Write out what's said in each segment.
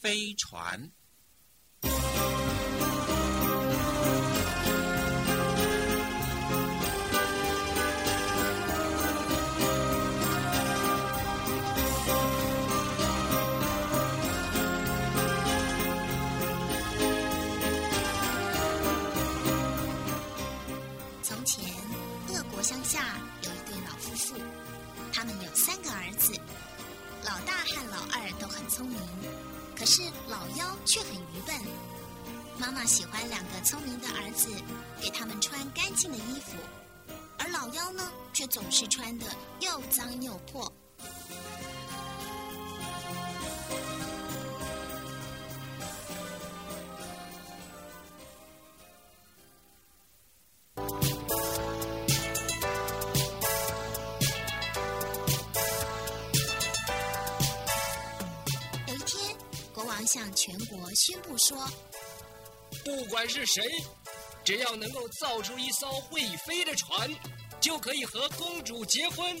飞船。从前，俄国乡下有一对老夫妇，他们有三个儿子，老大和老二都很聪明，可是老妖却很愚笨。妈妈喜欢两个聪明的儿子，给他们穿干净的衣服，而老妖呢，却总是穿的又脏又破。向全国宣布说。不管是谁，只要能够造出一艘会飞的船，就可以和公主结婚。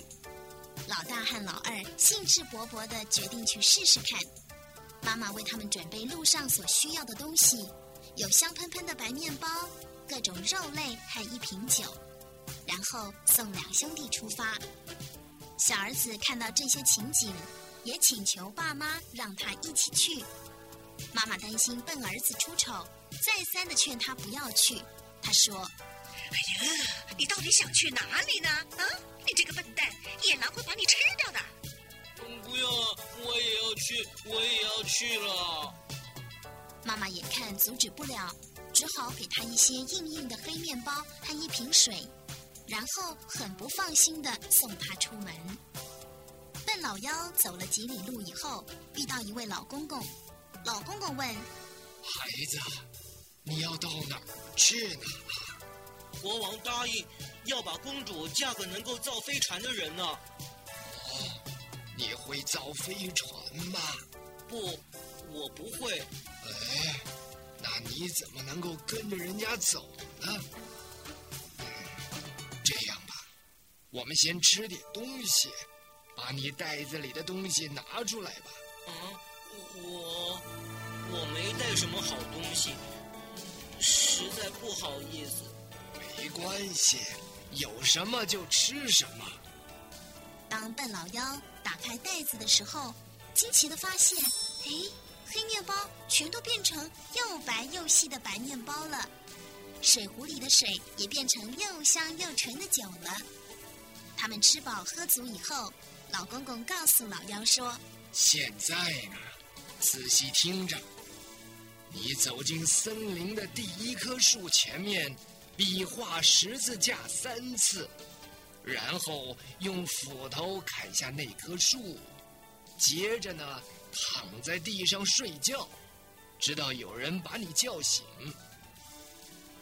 老大和老二兴致勃勃地决定去试试看。妈妈为他们准备路上所需要的东西，有香喷喷的白面包、各种肉类和一瓶酒，然后送两兄弟出发。小儿子看到这些情景，也请求爸妈让他一起去。妈妈担心笨儿子出丑，再三的劝他不要去。他说：“哎呀，你到底想去哪里呢？啊，你这个笨蛋，野狼会把你吃掉的。”不要，我也要去，我也要去了。妈妈眼看阻止不了，只好给他一些硬硬的黑面包和一瓶水，然后很不放心的送他出门。笨老妖走了几里路以后，遇到一位老公公。老公公问：“孩子，你要到哪儿去呢？”国王答应要把公主嫁给能够造飞船的人呢。哦，你会造飞船吗？不，我不会。哎，那你怎么能够跟着人家走呢？嗯，这样吧，我们先吃点东西，把你袋子里的东西拿出来吧。啊，我我没带什么好东西，实在不好意思。没关系，有什么就吃什么。当笨老妖打开袋子的时候，惊奇的发现，哎，黑面包全都变成又白又细的白面包了，水壶里的水也变成又香又纯的酒了。他们吃饱喝足以后，老公公告诉老妖说：“现在呢，仔细听着，你走进森林的第一棵树前面，比划十字架三次。”然后用斧头砍下那棵树，接着呢，躺在地上睡觉，直到有人把你叫醒。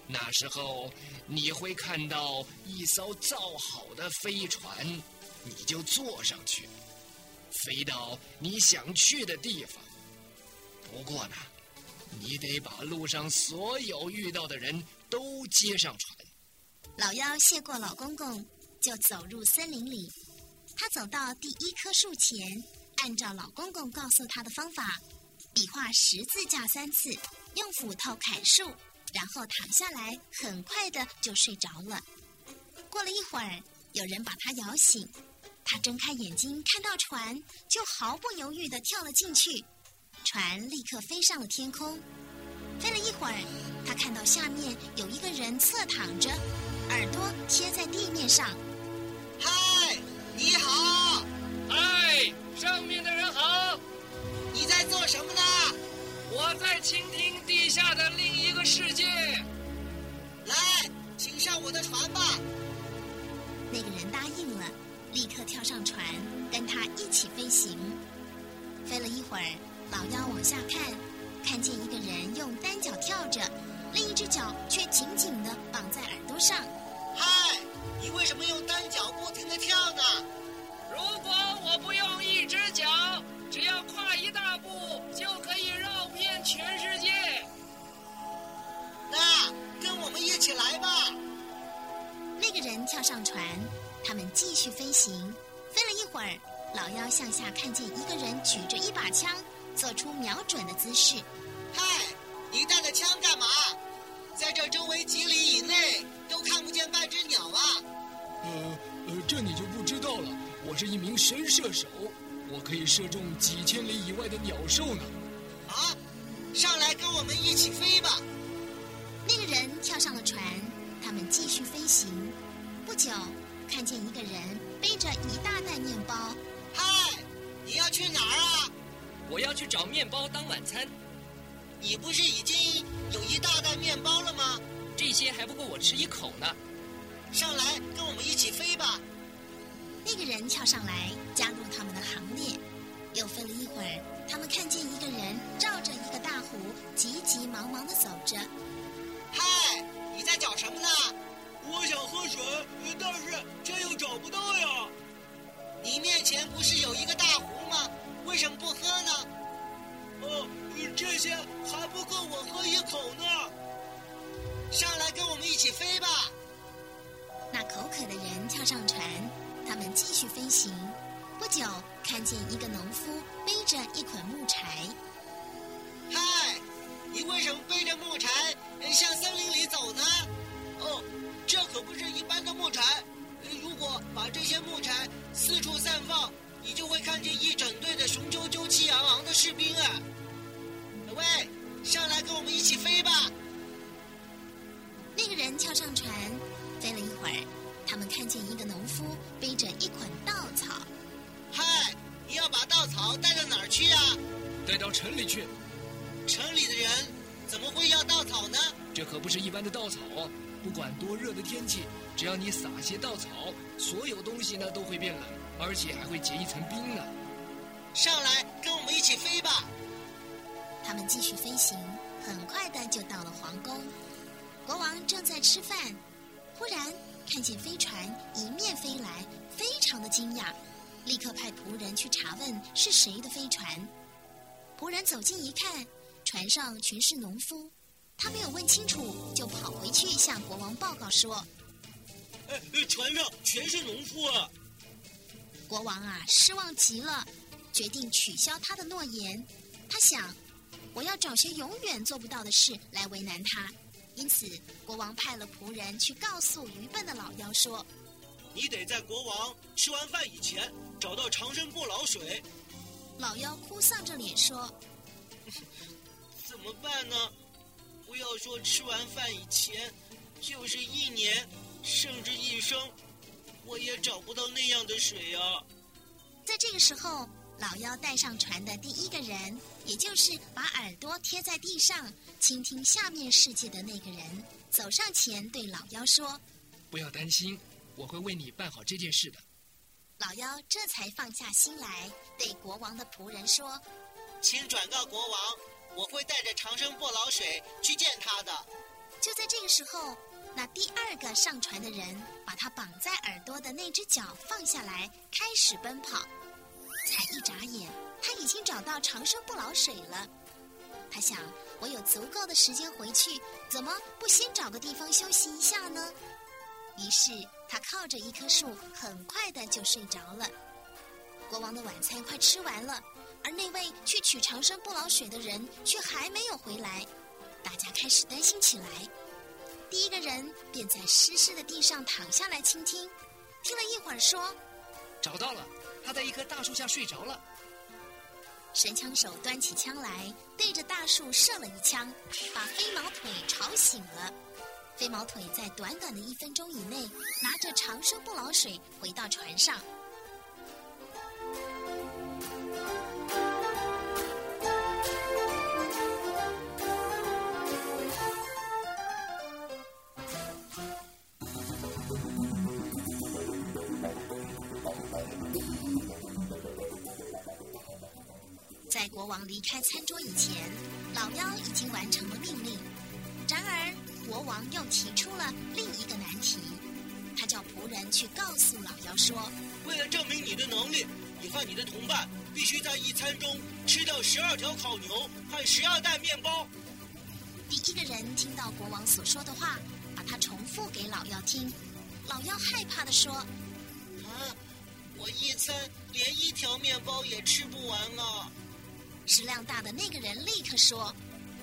那时候你会看到一艘造好的飞船，你就坐上去，飞到你想去的地方。不过呢，你得把路上所有遇到的人都接上船。老妖谢过老公公。就走入森林里，他走到第一棵树前，按照老公公告诉他的方法，比划十字架三次，用斧头砍树，然后躺下来，很快的就睡着了。过了一会儿，有人把他摇醒，他睁开眼睛看到船，就毫不犹豫的跳了进去，船立刻飞上了天空。飞了一会儿，他看到下面有一个人侧躺着，耳朵贴在地面上。嗨，你好！嗨，上面的人好！你在做什么呢？我在倾听地下的另一个世界。来，请上我的船吧。那个人答应了，立刻跳上船，跟他一起飞行。飞了一会儿，老妖往下看，看见一个人用单脚跳着，另一只脚却紧紧的绑在耳朵上。嗨！你为什么用单脚不停的跳呢？如果我不用一只脚，只要跨一大步，就可以绕遍全世界。那跟我们一起来吧。那个人跳上船，他们继续飞行。飞了一会儿，老妖向下看见一个人举着一把枪，做出瞄准的姿势。嗨，你带着枪干嘛？在这周围几里以内都看不见半只鸟啊！呃呃，这你就不知道了。我是一名神射手，我可以射中几千里以外的鸟兽呢。啊，上来跟我们一起飞吧！那个人跳上了船，他们继续飞行。不久，看见一个人背着一大袋面包。我要去找面包当晚餐。你不是已经有一大袋面包了吗？这些还不够我吃一口呢。上来跟我们一起飞吧！那个人跳上来，加入他们的行列。又飞了一会儿，他们看见一个人照着一个大湖，急急忙忙的走着。嗨，你在找什么呢？我想喝水，但是这又们继续飞行。不久，看见一个农夫背着一捆木柴。嗨，你为什么背着木柴向森林里走呢？哦，这可不是一般的木柴。如果把这些木柴四处散放，你就会看见一整队的雄赳赳、气昂昂的士兵啊！喂，上来跟我们一起飞吧！那个人跳上船，飞了一会儿，他们看见一个农夫背着一捆稻草。嗨，你要把稻草带到哪儿去啊？带到城里去。城里的人怎么会要稻草呢？这可不是一般的稻草，不管多热的天气，只要你撒些稻草，所有东西呢都会变冷，而且还会结一层冰呢。上来跟我们一起飞吧！他们继续飞行，很快的就到了皇宫。国王正在吃饭，忽然看见飞船迎面飞来，非常的惊讶，立刻派仆人去查问是谁的飞船。仆人走近一看，船上全是农夫，他没有问清楚，就跑回去向国王报告说：“哎，船上全是农夫啊！”国王啊，失望极了，决定取消他的诺言。他想，我要找些永远做不到的事来为难他。因此，国王派了仆人去告诉愚笨的老妖说：“你得在国王吃完饭以前找到长生不老水。”老妖哭丧着脸说：“怎么办呢？不要说吃完饭以前，就是一年，甚至一生，我也找不到那样的水啊！”在这个时候，老妖带上船的第一个人，也就是把耳朵贴在地上倾听下面世界的那个人，走上前对老妖说：“不要担心，我会为你办好这件事的。”老妖这才放下心来，对国王的仆人说：“请转告国王，我会带着长生不老水去见他的。”就在这个时候，那第二个上船的人把他绑在耳朵的那只脚放下来，开始奔跑。才一眨眼，他已经找到长生不老水了。他想，我有足够的时间回去，怎么不先找个地方休息一下呢？于是他靠着一棵树，很快的就睡着了。国王的晚餐快吃完了，而那位去取长生不老水的人却还没有回来，大家开始担心起来。第一个人便在湿湿的地上躺下来倾听，听了一会儿说：“找到了。”他在一棵大树下睡着了。神枪手端起枪来，对着大树射了一枪，把飞毛腿吵醒了。飞毛腿在短短的一分钟以内，拿着长生不老水回到船上。国王离开餐桌以前，老妖已经完成了命令。然而，国王又提出了另一个难题，他叫仆人去告诉老妖说：“为了证明你的能力，你和你的同伴必须在一餐中吃掉十二条烤牛和十二袋面包。”第一个人听到国王所说的话，把它重复给老妖听。老妖害怕的说：“啊，我一餐连一条面包也吃不完啊！”食量大的那个人立刻说：“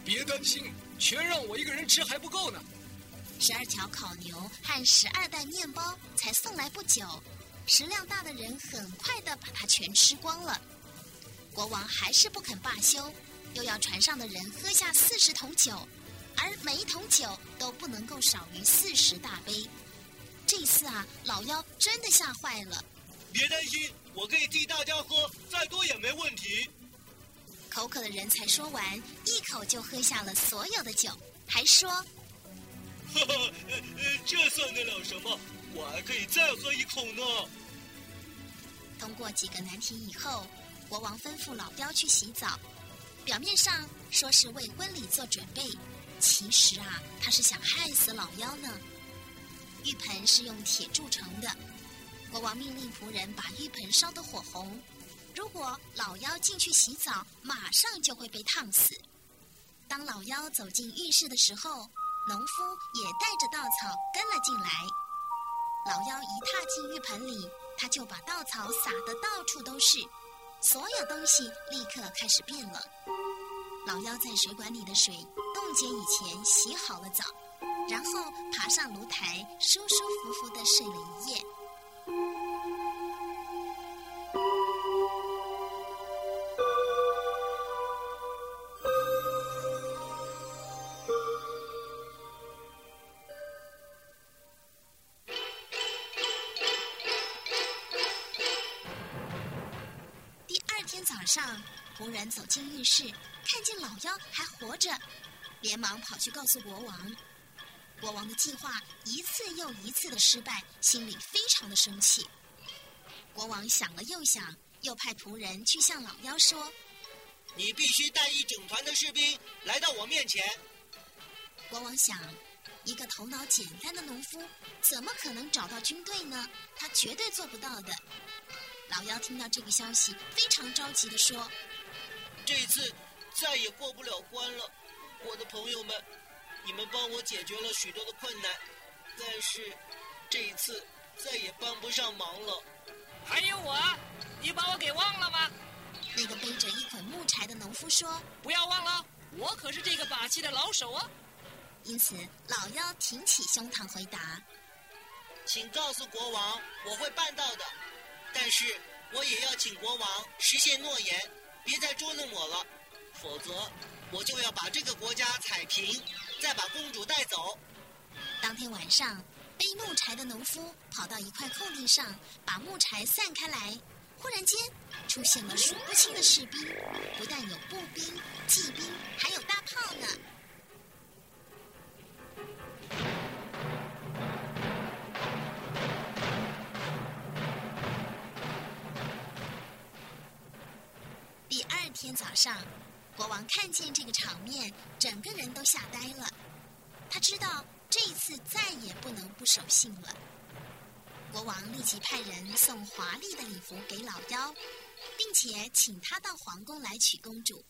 别担心，全让我一个人吃还不够呢。”十二条烤牛和十二袋面包才送来不久，食量大的人很快的把它全吃光了。国王还是不肯罢休，又要船上的人喝下四十桶酒，而每一桶酒都不能够少于四十大杯。这次啊，老妖真的吓坏了。别担心，我可以替大家喝。口渴的人才说完，一口就喝下了所有的酒，还说：“呵呵，这算得了什么？我还可以再喝一口呢。”通过几个难题以后。国王吩咐老妖去洗澡，表面上说是为婚礼做准备，其实啊，他是想害死老妖呢。浴盆是用铁铸成的，国王命令仆人把浴盆烧得火红。如果老妖进去洗澡，马上就会被烫死。当老妖走进浴室的时候，农夫也带着稻草跟了进来。老妖一踏进浴盆里，他就把稻草撒得到处都是。所有东西立刻开始变冷。老妖在水管里的水冻结以前洗好了澡，然后爬上炉台，舒舒服服的睡了一夜。走进浴室，看见老妖还活着，连忙跑去告诉国王。国王的计划一次又一次的失败，心里非常的生气。国王想了又想，又派仆人去向老妖说：“你必须带一整团的士兵来到我面前。”国王想，一个头脑简单的农夫，怎么可能找到军队呢？他绝对做不到的。老妖听到这个消息，非常着急的说：“这次再也过不了关了，我的朋友们，你们帮我解决了许多的困难，但是这一次再也帮不上忙了。还有我，你把我给忘了吗？”那个背着一捆木柴的农夫说：“不要忘了，我可是这个把戏的老手啊！”因此，老妖挺起胸膛回答：“请告诉国王，我会办到的。”但是我也要请国王实现诺言，别再捉弄我了，否则我就要把这个国家踩平，再把公主带走。当天晚上，背木柴的农夫跑到一块空地上，把木柴散开来。忽然间，出现了数不清的士兵，不但有步兵、骑兵，还有大炮呢。天早上，国王看见这个场面，整个人都吓呆了。他知道这一次再也不能不守信了。国王立即派人送华丽的礼服给老妖，并且请他到皇宫来娶公主。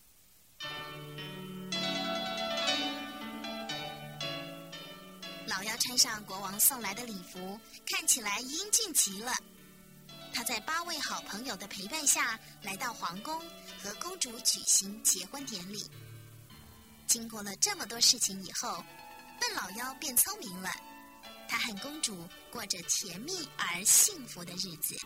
老妖穿上国王送来的礼服，看起来英俊极了。他在八位好朋友的陪伴下来到皇宫，和公主举行结婚典礼。经过了这么多事情以后，笨老妖变聪明了，他和公主过着甜蜜而幸福的日子。